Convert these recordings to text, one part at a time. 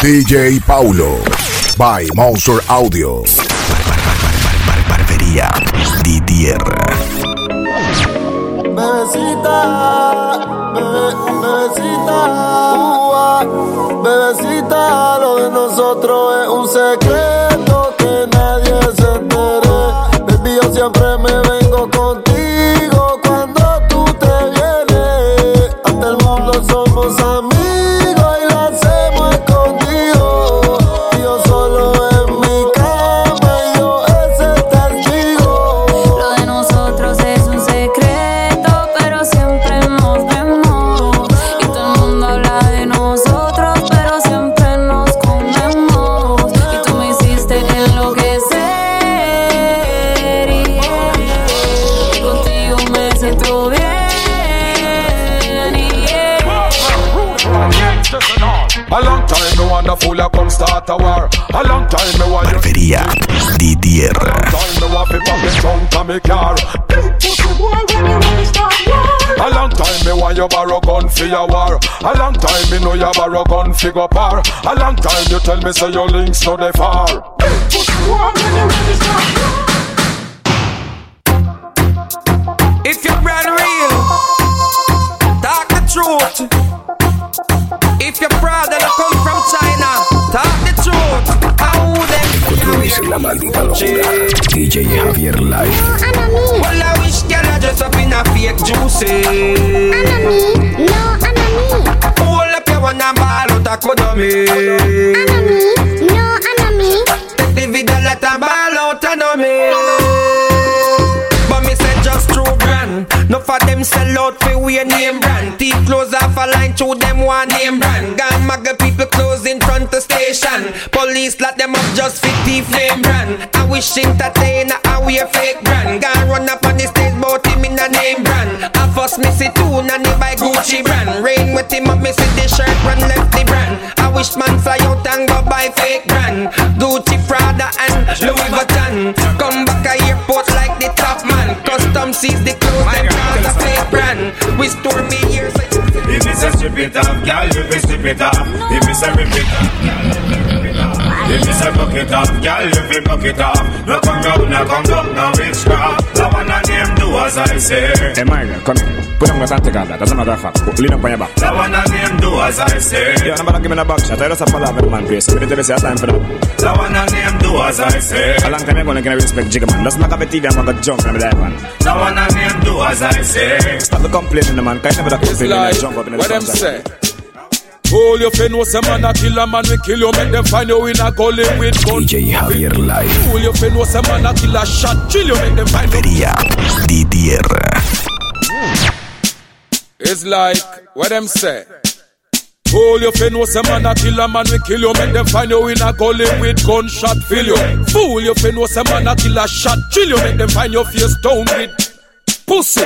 DJ Paulo by Monster Audio. Barbería Didier. Bebecita, bebe, bebecita, ua, bebecita, lo de nosotros es un secreto start a war. A long time me want you. Barbería Didier. Time me want fi pop the trunk of me car. A long time me want you borrow gun for your war. A long time me know you borrow gun fi go par. A long time you tell me say your links no dey far. If you're brand real, talk the truth. If you're proud and you come them La maldita locura. DJ Javier Live. Well, I wish girl I dress up in a fake juicy. Anami, no Anami, Hold up your one and ball out a kodomi. Anami, no Anami, Take the video let a ball out and No for them sell out for we a name brand. Teeth close off a line to them one name brand. Gang maga people close in front of station. Police lock them up just for thief name brand. I wish entertainer I wear fake brand. Gang run up on the stage bout him in a name brand. I first me see two nanny by Gucci brand. Rain with him up me see the shirt run left the brand. I wish man fly out and go buy fake brand. Gucci Prada and Louis Vuitton. Come back a man. Custom the clothes them cause a fake brand. We store me here. So If it's a strip it off, girl, you be strip it off. If it's a rip it off, girl, you be rip it off. If it's a buck it off, girl, you be buck it off. No come down, no come down, no witchcraft. I wanna name do as I say. Hey, Margaret, come here. Put on my Santa Clara. As a matter of fact, put- lean up on your back. I wanna name do as I say. Yeah, I'm about to give me a back shot. I just have to have a man place. Me tell you say time for that. I wanna name do as I say. A long time ago, I'm gonna respect Jigga man. That's not a TV. I'm gonna jump from that man. I wanna name do as I say. Stop the complaining, the man. Kind of that It's complaining like and jump up in the what them say. Hold your fin, was a man a kill a man, we kill you, make them find you in a gully with gun. DJ Javier Live. Hold your fin, was a man a kill a shot, chill you, make them find you. Didier. It's like what them say. Hold your fin, was a man a kill a man, we kill you, make them find you in a gully with gunshot, fill you. Fool your fin, was a man a kill a shot, chill you, make them find your face down with pussy.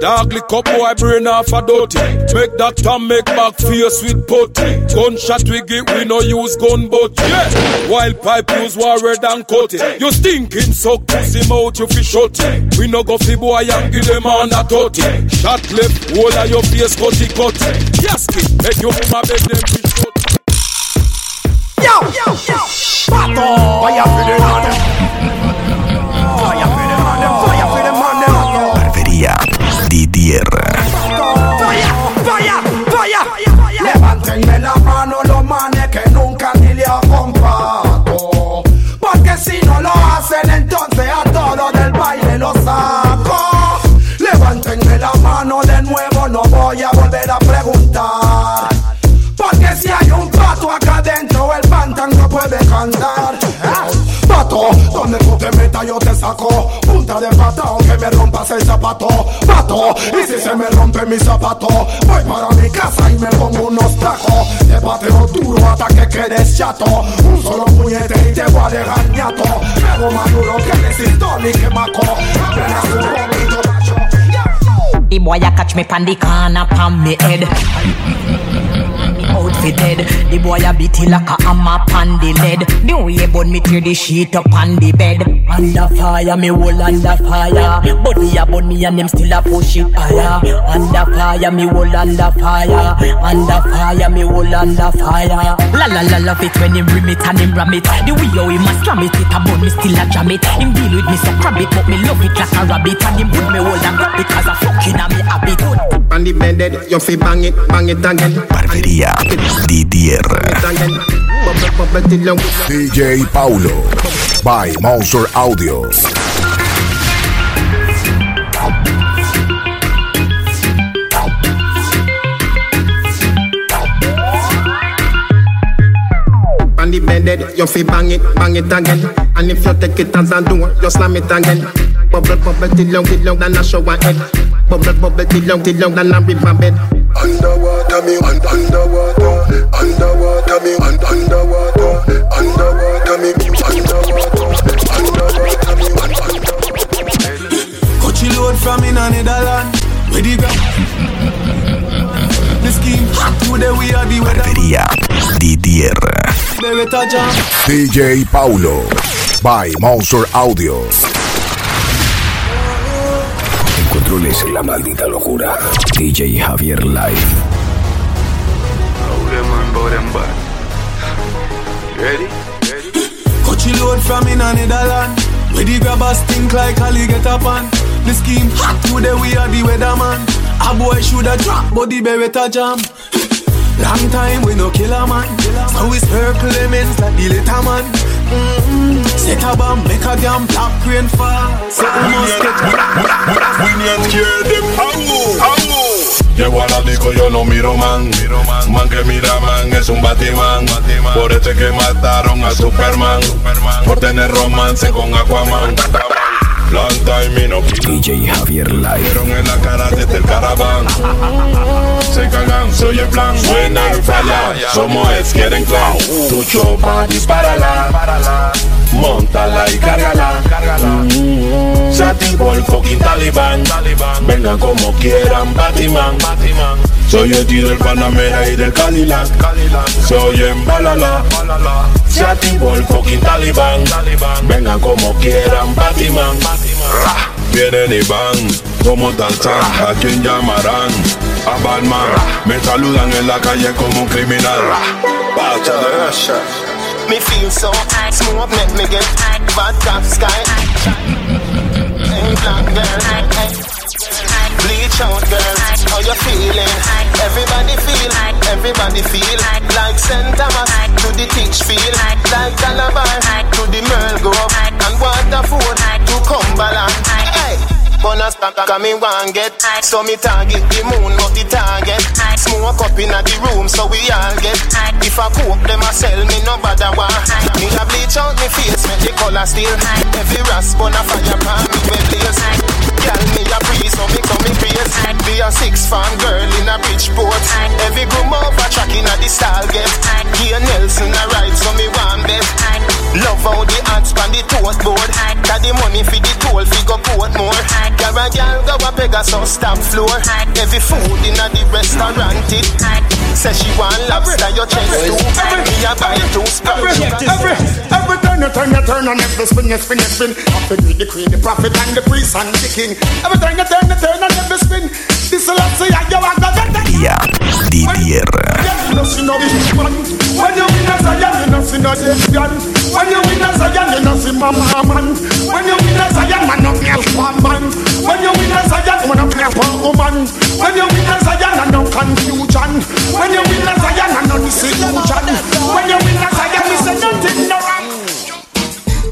Dog lick up boy brain off a dirty. Make that time make back face with putty. Gunshot we get, we no use gun but yeah. Wild pipe use warrior than cutty. You stinking suck pussy mouth you fi shut it. We no go fi boy and give them on a totty. Shot left, whole of your face cutty cutty. Yasky, make your mama beg them fi shut. Yo, yo, yo, Pato, vaya for the Eh, Pato, donde tú te metas yo te saco. Punta de pata aunque me rompas el zapato. Pato, y si se me rompe mi zapato, voy para mi casa y me pongo unos tacos. Te pateo duro hasta que quedes chato. Un solo puñete y te voy a dejar ñato. Hago más duro que necesito ni que maco. Apenas un poquito macho. The boy a catch me pan the corner pan me head. Fi dead. The boy a beat like a hammer pan the lead. The way burn me tear the sheet up on the bed. Under fire, me whole under fire. Body a burn me and them still a push it higher. Under fire, me whole under fire. Under fire, me whole under fire. La la la love it when him rim it and him ram it. The way how him a slam it, it a burn me still a jam it. Him deal with me so crab but me love it like a rabbit. And him put me hold and grab it cause I fucking a me habit. On the bed, you fi bang it, bang it again. Barbería Didier. You DJ Paulo. By Monster Audio. On the bed, you fi bang it, bang it again. And if you take it as a door, you slam it again. Bubble, bubble till long, till long, than a shower head. Bubble, bubble till long, till long, than a river bed. Underwater me, un- underwater, underwater me, un- underwater, underwater me, underwater, underwater me, un- underwater. Coachy load from in a Netherland. Where the gra- The scheme hot today we are the weather. Barbería Didier. The weather jam. DJ Paulo. By Monster Audio. Controles la maldita locura. DJ Javier Live. Coachy load from in a Netherland. Where the grabbers think like Ali get up on. The scheme hot today we are the weatherman. A boy shoulda drop, but the beretta jam. Long time we no kill a man. So we circle lemons like the little man. Mm-hmm. Set a bomb, make a damn black rain fall. Something must get Llego a la disco, yo no miro man. Man que mira man es un Batman. Por este que mataron a Superman. Por tener romance con Aquaman. Long time y no DJ Javier Live. Vieron en la cara desde el caraván. Se cagan, soy el plan. Suena y falla. Somos es quieren clown. Tu chopa, dispárala. Montala y cárgala. Se activó el fucking talibán. Vengan como quieran, Batman. Soy el tío del Panamera y del Cadillac. Soy en Balala. Se activó el fucking talibán. Vengan como quieran, Batman. Ra. Vienen y van como Tarzán, a quien llamarán a Batman. Me saludan en la calle como un criminal. Me feel so smoke make me get bad top sky. Hey, black girl, hey. bleach out girl. How you feeling? Everybody feel, everybody feel. Like St. Thomas to the teach feel like Calabar to the Merl Grove. And Waterford to Cumberland. Stop, cause me want get. So me target the moon, not the target. Smoke up in the room, so we all get. If I cook them, I sell me no bother war Me a bleach out me face, make the color still Every rasp on a fire pan, me we blaze Girl, me a breeze, so me come me praise Be a six fan girl in a Bridgeport Every groom over track in a the stall get Here Nelson a ride, so me want bet Love how the the toast board Got the money for the toll, fi go Portmore Girl a girl go a Pegasus stamp floor Every food in a the restaurant it Say she want lobster, your chest too Me a buy two Every, every, every turn you turn you turn and every spin you spin you spin. Up to the queen, the prophet and the priest and the king. Every turn you turn you turn and every spin. This is let's say you are the Barbería Didier. You know see no big man. When you win a Zion, you know see no dead gun. When you win a Zion, you know see mama man. When you win a Zion, man no play for man. When you win a Zion, man no play for woman. When you win a Zion, and no confusion. When you win a Zion, and no disillusion. When you win a Zion, we say nothing no wrong.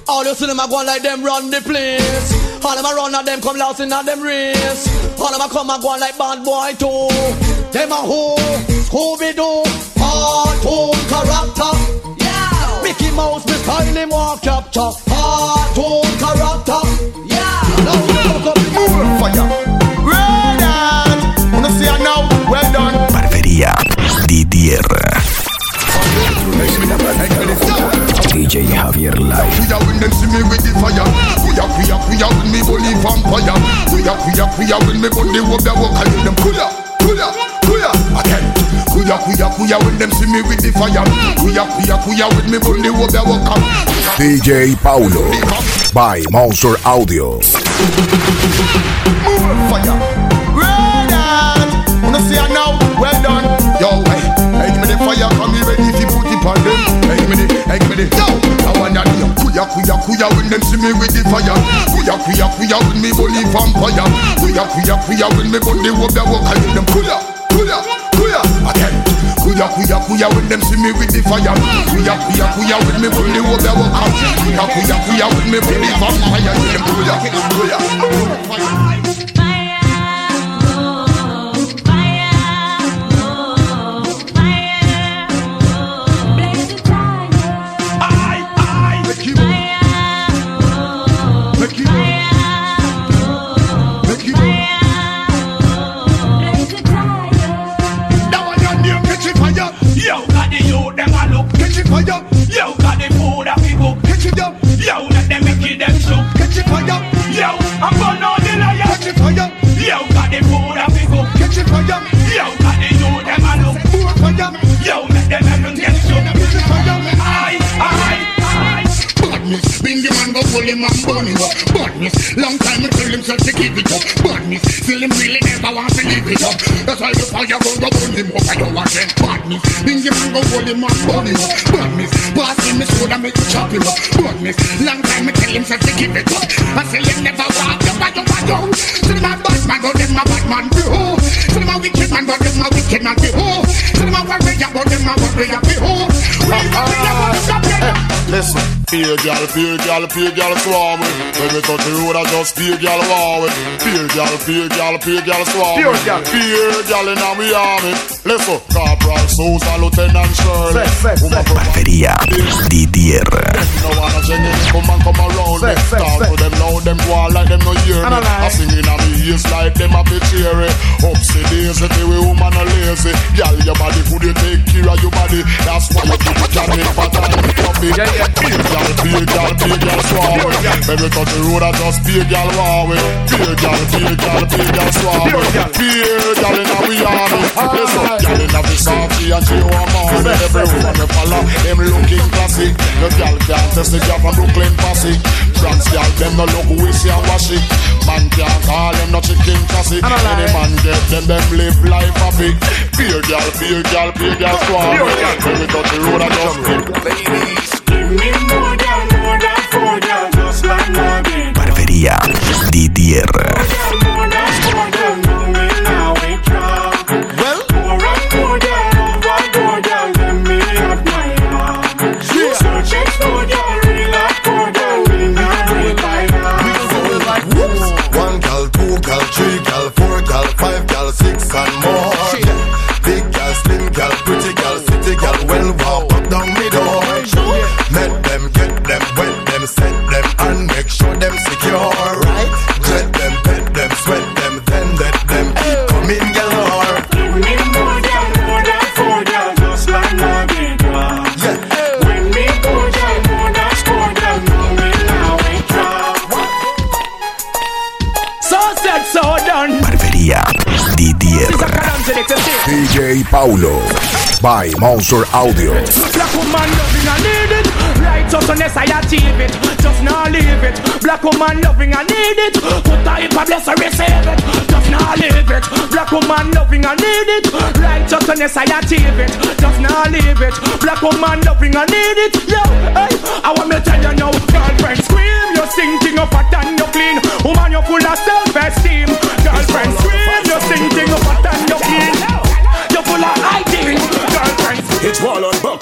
All you see them a go like them run the place. All them a run and them come last in a them race. All them a come and go like bad boy too. Them a who, Scooby Doo, cartoon character. Mouse, style him walk capture. Cartoon character. Yeah. Now look up the Fire. Red out. Wanna see her now? Well done. Barbería Didier. DJ Javier Live. We are when them see me with the fire. We are, we are, we are when me bully vampire. We are, we are, we are when me bully walk the walk and them pull up, pull up, pull up again. Kuya kuya kuya when them see me with the fire. Kuya kuya kuya with me when they walk their walk up. DJ Paulo by Monster Audio. Move fire. Red out. Wanna see her now? Well done. Yo, hey, hey, give me the fire, come me ready if you put it on them. Hey, give me the, hey, give me the. Yo, I wanna hear kuya kuya kuya when them see me with the fire. Kuya kuya kuya when me bully vampire. Kuya kuya kuya when me bully walk their walk. I hear them kuya kuya kuya again. Kuya kuya kuya when them see me with the fire. Kuya kuya kuya when me bully walk their walk. Kuya kuya kuya when me bully vampire. I hear them kuya kuya. Fire go go burn him up. I don't want them badness. Bring man go pull him and burn him up. Badness, pass him his and make you chop him up. Badness, long time I tell himself to keep it up. I still him never want to buy your bad down. Still my bad man, go them my bad man, behold. Still my wicked man, go them my wicked man, behold. Still my warrior, go them my warrior, uh-uh. behold. Listen. Fear gal, fear gal, fear gal swarm with. When we touch the road I just fear gal war with. Fear gal, fear gal, fear gal swarm Fear with. gal. Fear gal in our army. Listen, Corporal Sousa, Lieutenant Shirley. Barbería Didier. No one a genuine come and come around me Talk to them now, them go on like them no hear me. I sing in a ears like them a bit cheery. Upsy daisy, the way woman a lazy. Gal, your body could you take care of your body. That's why you keep it jamming for time Fear gal, fear gal, fear gal with When touch the road I just fear gal war with Fear gal, fear gal, fear gal swarm with eh. Fear gal in a we army. Listen, gal in a fi softy and she want more. Every woman me follow, them looking classy. The gal can't test the gal from Brooklyn posse France gal, them no look wishy and washy Man can't call them no chicken chassis Any man get them, them live life happy Fear gal, fear gal, fear gal swarm with When we touch the road I just Ladies Give me more than, more than four, girl, just like Nugget. Barbería Didier. More than four, girl, DJ Paulo by Monster Audio. Black woman loving I need it. I achieve it. Just not leave it. Black woman loving I need it. Put her receive it. Just not leave it. Black woman loving I need it. I achieve it. Just not leave it. Black woman loving I need it. Yo, hey, I want me tell you now, girlfriend scream. You're and you're clean. Woman, you're full of self-esteem. Girlfriend scream. You're and you're clean.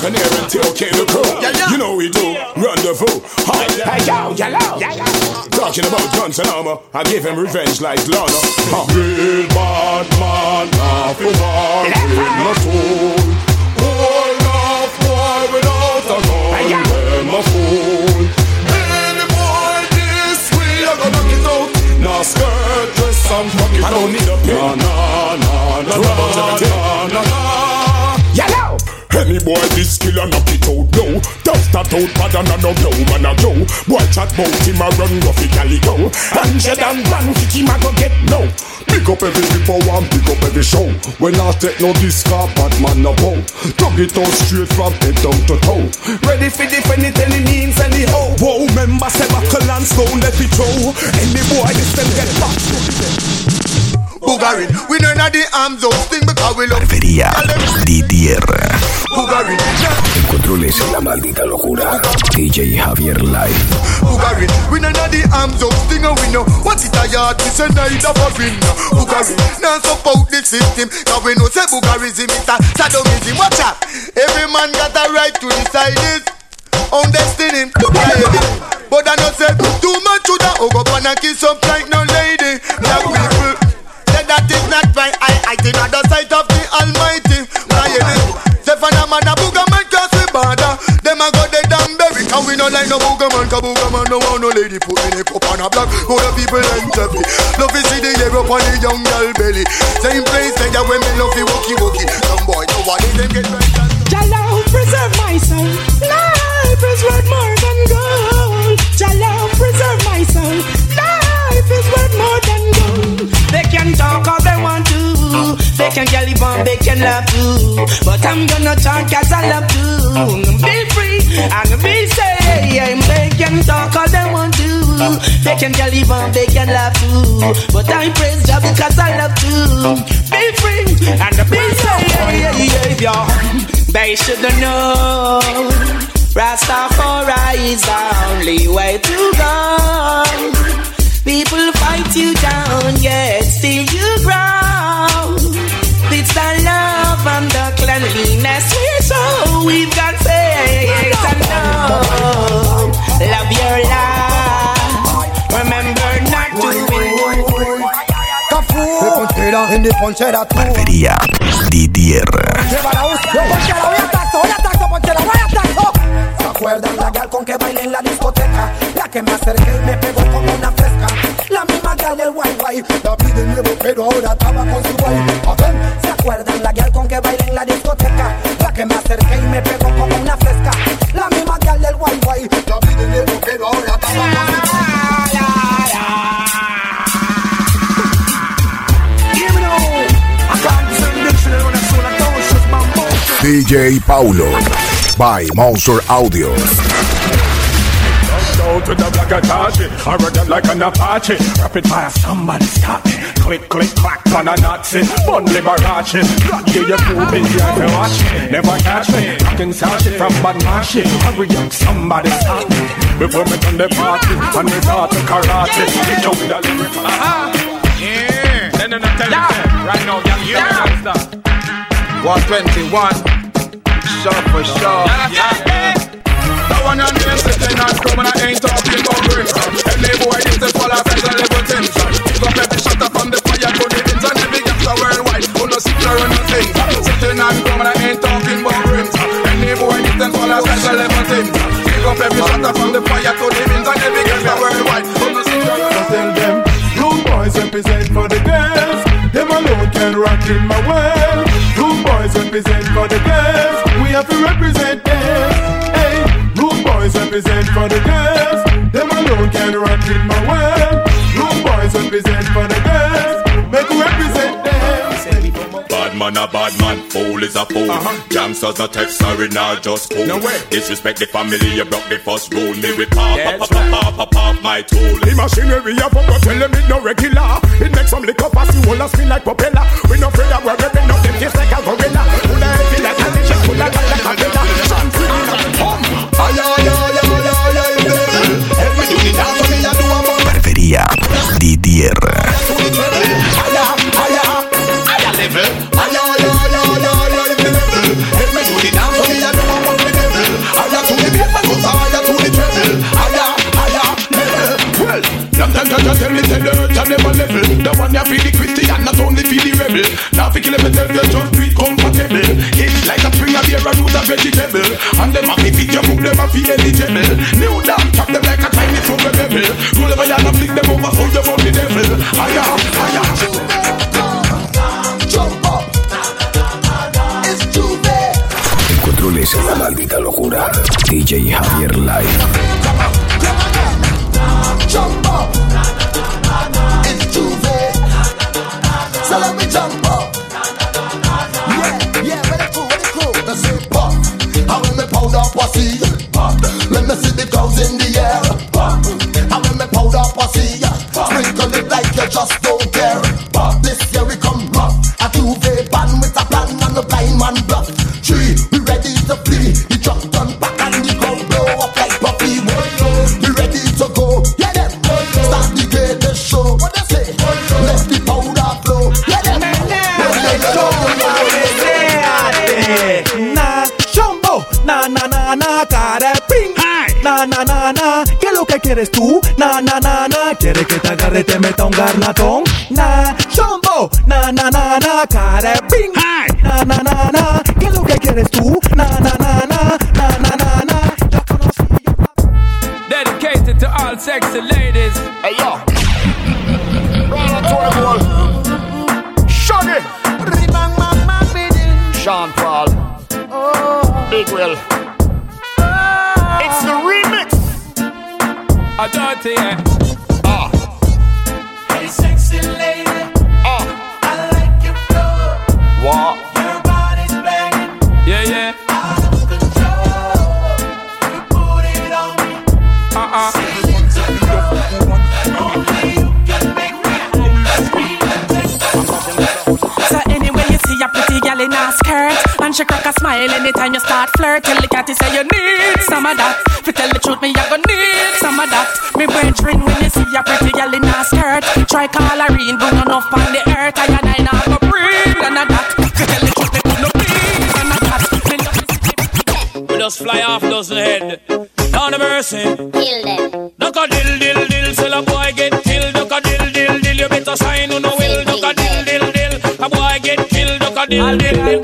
On Buccaneer and TOK the crew. You know we do. Rendezvous. Hi. Hey, yo, yellow. Talking about guns and armor. I give him revenge like Lana. Huh. Real bad man, off a war in my soul. Hold off war without That out bad and a no blow man a go Boy chat bout him a run roughy calico And shed and run kick him a go get no Pick up every people and pick up every show. When I take no discard, bad man no bow. Drag it out straight from head down to toe. Ready for defend it any means anyhow. Whoa, member say buckle and stone let it throw. Any boy this them get back. Bugarin, we know not the arms of sting because we love Barbería Didier. Bugarin, En controles la maldita locura. DJ Javier Live. Bugarin, we know not the arms of sting and we know what it a yard is a night of a ring. Bugarin, now support the system, cause we know say Bugarism is a sadomism. Watch out, every man got a right to decide his own destiny. But I know say too much to oh go and kiss up like no lady. Black people. Say that is not right. I, I did not the sight of the Almighty. Right. Say for a man a booger man cross the border. Them a go the damn berry. Cause we no like no booger man. Cause booger man no want no lady put in a cup on a block. Go the people and happy. Love to see the hair up on the young girl belly. Same place that women love the wookie wookie. Some boy no one them get right. Jalla preserve my soul. Life to. They can get live on, can love too. But I'm gonna talk as I love to. Be free and be safe. They can talk all they want to. They can get live on, can love too. But I praise God because I love to. Be free and be safe. They should know. Rastafari is the only way to go. People fight you down, yet still you grow. En the ponchera tú. Barbería Didier. ¿Se acuerdan la gal con que bailé en la discoteca? La que me acerqué y me pegó como una fresca. La misma gal del guay guay. La vi de nuevo, pero ahora estaba con su guay. ¿se acuerdan la gal con que bailé en la discoteca? La que me acerqué y me pegó DJ Paulo. By Monster Audio. Go to the black I run them like an Apache. Rapid fire, somebody stop me. Click, click, clack, on a Nazi. Bun Liberace. Yeah, you're too busy to watch me. Never catch me. From. Hurry up, somebody stop me. Before done the party, me start to karate. Yeah. You, right now, stop. 121. Sure for sure. Yeah. That one on the sitting and I ain't talking about grades. Any boy is full of friends and level things. Pick up every shot from the fire to the ends and every gangster worldwide. Who no sit there and thing. Sitting and I ain't talking about grades. Any boy is full of friends and level things. Pick up every shot from the fire to the ends and every gangster worldwide. Who no sit there and Tell them, rude boys represent for the girls. Them alone can rock in my world. Rude boys represent for the girls. We have to represent them. Hey, rude boys represent for the girls. Them alone can rock in my world. Rude boys represent for the girls. Make we represent them. Bad man a bad man, fool is a fool. Uh-huh. Gangsters no text sorry, nah just cool. No way. Disrespect the family, you broke the first rule. Me with pop, pop, pop, pop, pop, pop, pop, my tool. The machinery of up, tell them it no regular. It makes some liquor pass you all a spin like propeller. We no afraid of where we bend up, them taste like a gorilla. Didier. Tell me tell the earth and never level The one you feel the Christian, not only feel the rebel Now fi kill me tell you just do it comfortable It's like a spring of beer, a root of vegetable And them a fi fit your food, them a fi eligible New down, chop them like a tiny from a rebel Roll over and flick them over, hold them que te agarre y te meta un garnatón. Na chombo, na na na na cara ping. Na na na na, ¿qué es lo que quieres tú? Na na na na, na na na na. Dedicated to all sexy ladies. Hey yo. Round to everyone. Shaggy. Sean Paul. Big Will. It's the remix. A dirty, yeah. Yeah, yeah. Uh-uh. She crack a smile anytime you start say you need some of that If you tell the truth, me gonna need some of that Me brethren when you see a pretty in a skirt Try call enough on I did it.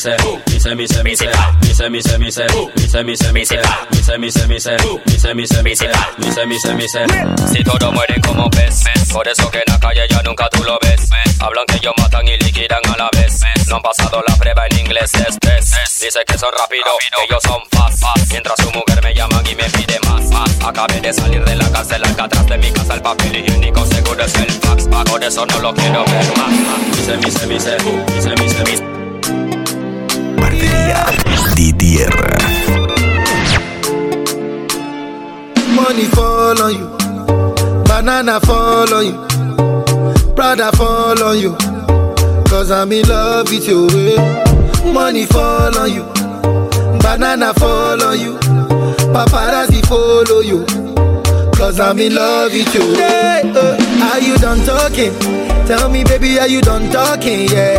Me say, me say, me say, me say, me say, me say, me say, me say, me say. Si todos mueren como pez, por eso que en la calle ya nunca tú lo ves. Hablan que ellos matan y liquidan a la vez. No han pasado la prueba en inglés, es test. Dice que son rápidos, que ellos son fast. Mientras su mujer me llaman y me pide más. Acabé de salir de la cárcel, acá atrás de mi casa el papel higiénico seguro es el fax. Por eso no lo quiero ver más. Dice, me say, me say, me Didier. Money fall on you, banana fall on you, Prada fall on you, cause I'm in love with you. Money fall on you, banana fall on you, paparazzi follow you, cause I'm in love with you. Hey, uh, are you done talking? Tell me, baby, are you done talking? Yeah.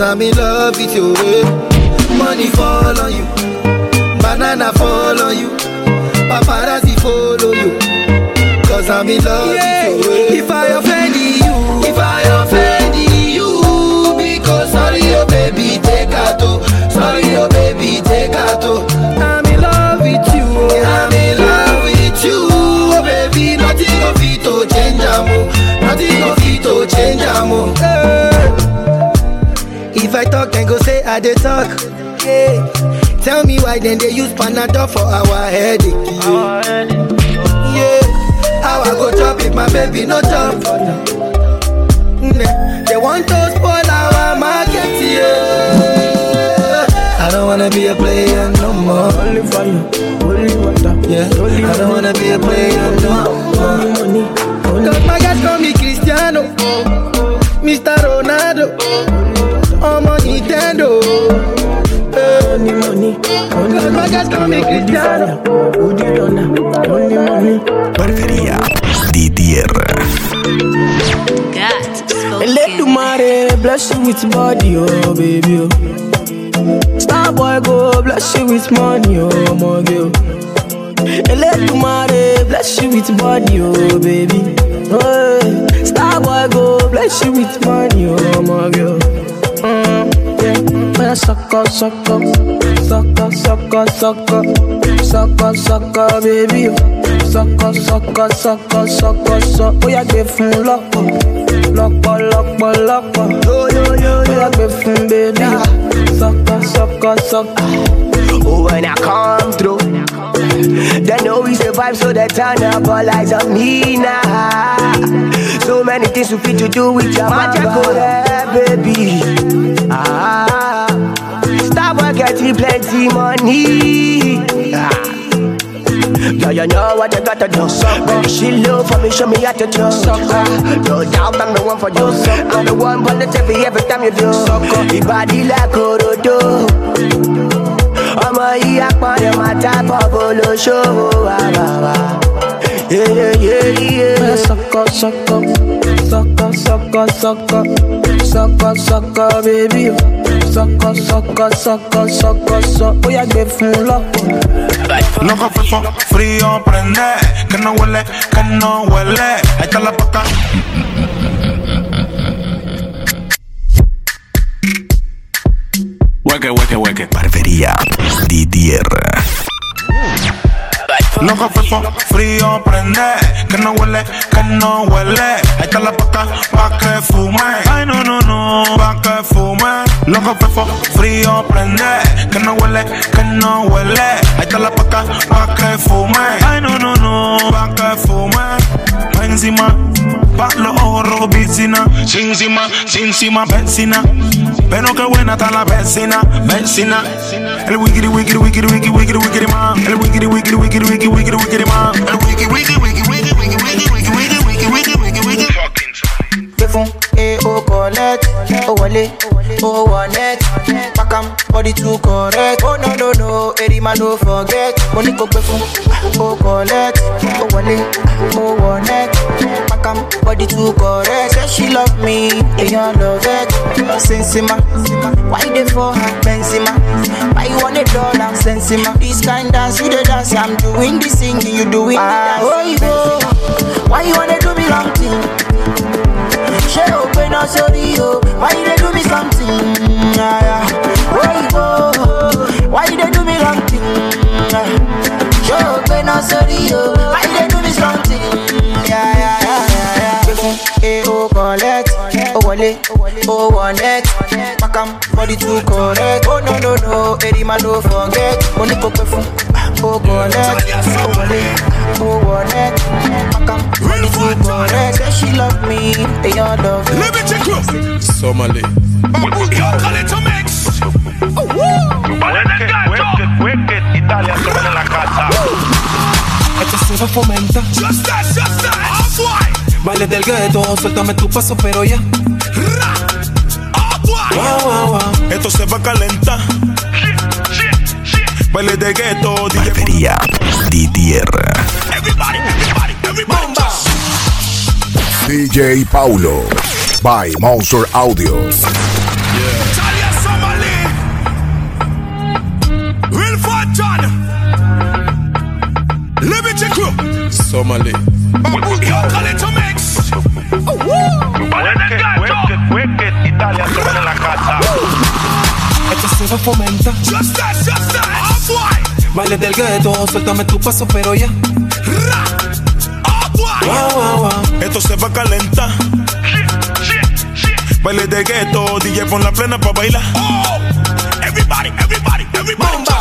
Cause I'm in love with you. eh. Money fall on you, banana fall on you, paparazzi follow you. Cause I'm in love with you. If I offend you, if I offend you, because sorry, oh baby, take out. oh. Sorry, oh baby, take out. oh. I'm in love with you. I'm in love with you. Oh baby, nothing of it to change amo. Nothing of it to change amo. Hey. I talk, then go say I dey talk. Yeah. Tell me why then they use Panadol for our headache. Yeah. yeah. How I go chop if my baby no chop? They want to spoil our market. Yeah. I don't wanna be a player no more. Only fire, only water. Yeah. I don't wanna be a player no more. Only money. Cause my guys call me Cristiano, Mr. Ronaldo, Barbería Didier. Let the mare bless you with body, oh baby. Oh. Star boy go bless you with money, oh my girl. Let the mare bless you with body, oh baby. Oh, star boy go bless you with money, oh my girl. Mm, yeah. Suck up, suck up, sucker, sucker, sucker, sucker, sucker, baby. Sucker, sucker, sucker, sucker, sucker. Oh, yeah, give him luck, oh. luck, oh, luck, oh, luck. Yo, oh yo, yo, yeah, give him, baby. Sucker, sucker, sucker. Oh, when I come through, they know we survive, so they turn up all eyes on me now. So many things we fit to do with your magic, baby. Ah stop getting plenty money. Ah. Yeah, you know what you gotta do. Baby, she low for me, show me how to do. No doubt I'm the one for you. I'm the one for the TV every time you do. Your body like Orodo. ọmọ yìí apọ̀lẹ̀ máa tábọ̀ bó ló ṣòwò wà wà wà. Man, suck up, suck up, suck up, suck up, up, suck up. Oh yeah, give fun lọ́pọ̀. Loco fefo, frío prende, que no huele, que no huele. Ahí está la paca. Hueque, hueque, hueque. Barbería DDR. Loco fefo, frío prende, que no huele, que no huele. Ahí está la paca, pa' que fume. Ay, no, no, no, pa' que fume. Loco fefo, frío prende, que no huele, que no huele. Ahí está la paca, pa' que fume. Ay, no, no, no, pa' que fume. Pa' encima, pa' los ojos rojos, piscina. Sin encima, sin encima, vecina. Pero qué buena está la vecina, vecina. El wiggity, wiggity, wiggity, wiggity, wiggity, wiggity man. El wiggity, wiggity, wiggity, wiggity, wiggity, wiggity man. El wiggity, wiggity, wiggity, wiggity, wiggity, wiggity, wiggity, wiggity, wiggity, wiggity, wiggity. Gbé fún e o collect, oh, o wọlé, o oh, wọnet, pakam body too correct. Oh no no no, eri ma no forget. Mo ní kò gbé fún o collect, o wọlé, o wọnet, pakam body too correct. Say she love me, èèyàn love it. Sensima, why dey for her Benzema? Why you want a dollar Sensima? This kind dance you dey dance, I'm doing the singing, you doing the ah, dance. Oh, Why you they do me something? Yeah, Why why you they do me wrong thing? Yo, when I sorry yo, why you they do me something? Yeah, yeah, yeah, yeah, yeah. Hey, oh, collect, oh, wallet, oh, wallet. Oh no no no, any man no forget. Money ah, oh oh oh she love me, they all love me. Somali. Yo, Calito Mix. Oh, woo. Italia sobre la casa. Este fomenta. Just that, just that. white Vale del gueto, suéltame tu paso, pero ya. se va a calentar. Baile de. Everybody, everybody, everybody. DJ Paulo, by Monster Audio. Somali, Somali. Se va a fomentar. Just that, just that. Oh boy. Baile del gueto, suéltame tu paso, pero ya. Oh boy. Wow, wow, wow. Esto se va a calentar. Baile de gueto, DJ pon la plena pa' bailar. Oh. Everybody, everybody, everybody. Bomba.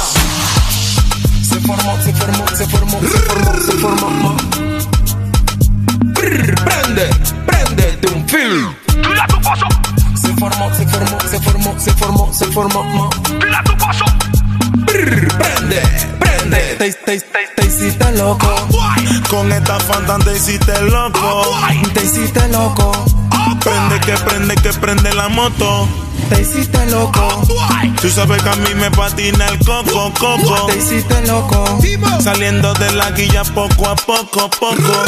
Se formó, se formó, se formó, se formó, se formó. Brr, prende, prende de un film. Tira tu paso. Se formó, se formó, se formó, se formó, se formó. Tira tu paso. Prende, prende. Te, te, te, te hiciste loco. Con esta fanta te hiciste loco. Te hiciste loco. Prende que prende que prende la moto. Te hiciste loco. Tú sabes que a mí me patina el coco, coco. Te hiciste loco. Saliendo de la guilla poco a poco, poco.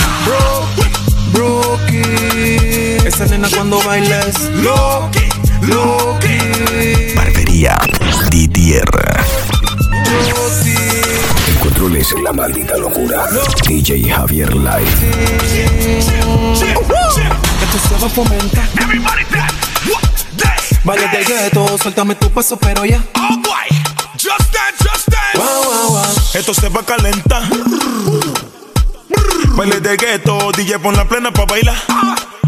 Brookie. Esa nena cuando bailes. Loki, Loki. Barbería Didier. Loki. El control es la maldita locura. DJ Javier Live. Esto se va a fomentar. Everybody. What? Dance. Baile del gueto, suéltame tu paso, pero ya. Oh boy. Just dance, just dance. Wow, wow, wow. Esto se va a calentar. Baile de gueto, DJ pon la plena pa' bailar. Yo,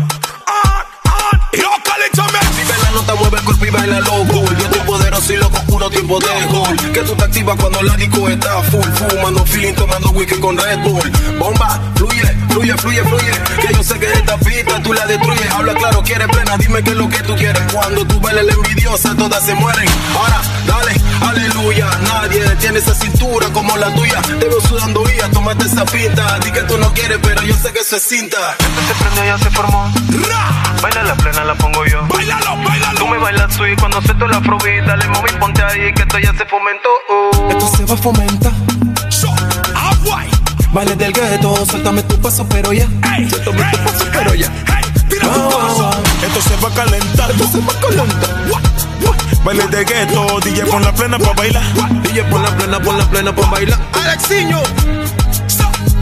mix. Vive la nota, mueve el cuerpo y baila loco. Yo estoy poderoso y loco, puro tiempo de gol. Que tú te activas cuando la disco está full. Fumando feeling, tomando whisky con Red Bull. Bomba, fluye, fluye, fluye, fluye. Que yo sé que esta pista tú la destruyes. Habla claro, quieres plena, dime qué es lo que tú quieres. Cuando tú bailes la envidiosa, todas se mueren. Ahora, dale, aleluya. Nadie tiene esa cintura como la tuya. Te veo sudando y tómate esa pinta. Di que tú no quieres, pero yo sé que eso es cinta. Esto se prendió, ya se formó. Baila la plena, la pongo yo. Bailalo, bailalo. Tú me bailas sweet cuando suelto la frubí. Dale, mami, ponte ahí que esto ya se fomentó. Oh. Esto se va a fomentar. Ah, boy. Baile del gueto, suéltame tu paso, pero ya. Hey, Suéltame tu paso, pero ya. Hey, tira tu wow, paso. Esto se va a calentar. Esto se va a calentar. What? What? Baile de gueto, DJ pon la plena pa' bailar. DJ, pon la plena, pon la plena, pon baila. Alexiño.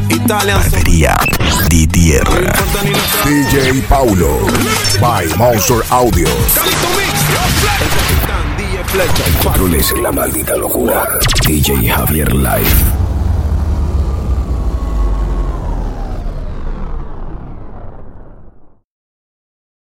Italian. Barbería. DJ Paulo. By Monster Audio. DJ Flecha. El control es la maldita locura. DJ Javier Live.